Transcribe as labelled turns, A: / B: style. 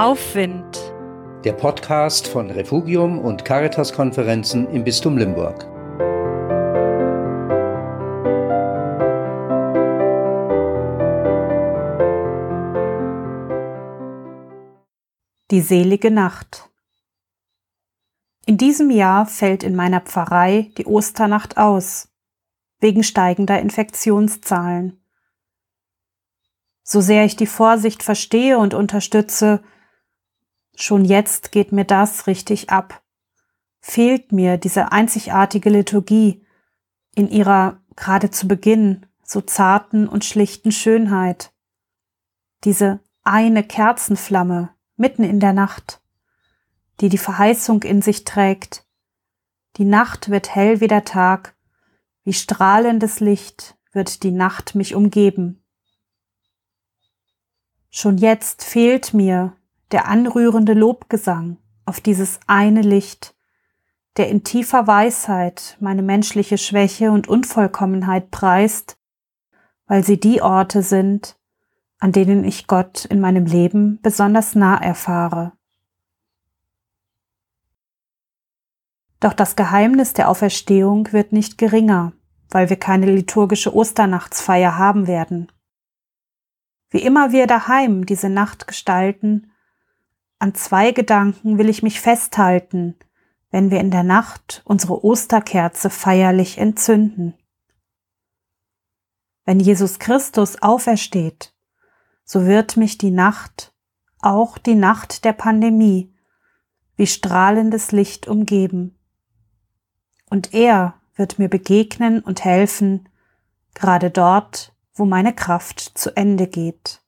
A: Aufwind.
B: Der Podcast von Refugium und Caritas-Konferenzen im Bistum Limburg.
C: Die selige Nacht. In diesem Jahr fällt in meiner Pfarrei die Osternacht aus, wegen steigender Infektionszahlen. So sehr ich die Vorsicht verstehe und unterstütze, schon jetzt geht mir das richtig ab. Fehlt mir diese einzigartige Liturgie in ihrer gerade zu Beginn so zarten und schlichten Schönheit. Diese eine Kerzenflamme mitten in der Nacht, die die Verheißung in sich trägt. Die Nacht wird hell wie der Tag, wie strahlendes Licht wird die Nacht mich umgeben. Schon jetzt fehlt mir der anrührende Lobgesang auf dieses eine Licht, der in tiefer Weisheit meine menschliche Schwäche und Unvollkommenheit preist, weil sie die Orte sind, an denen ich Gott in meinem Leben besonders nah erfahre. Doch das Geheimnis der Auferstehung wird nicht geringer, weil wir keine liturgische Osternachtsfeier haben werden. Wie immer wir daheim diese Nacht gestalten, an zwei Gedanken will ich mich festhalten, wenn wir in der Nacht unsere Osterkerze feierlich entzünden. Wenn Jesus Christus aufersteht, so wird mich die Nacht, auch die Nacht der Pandemie, wie strahlendes Licht umgeben. Und er wird mir begegnen und helfen, gerade dort, wo meine Kraft zu Ende geht.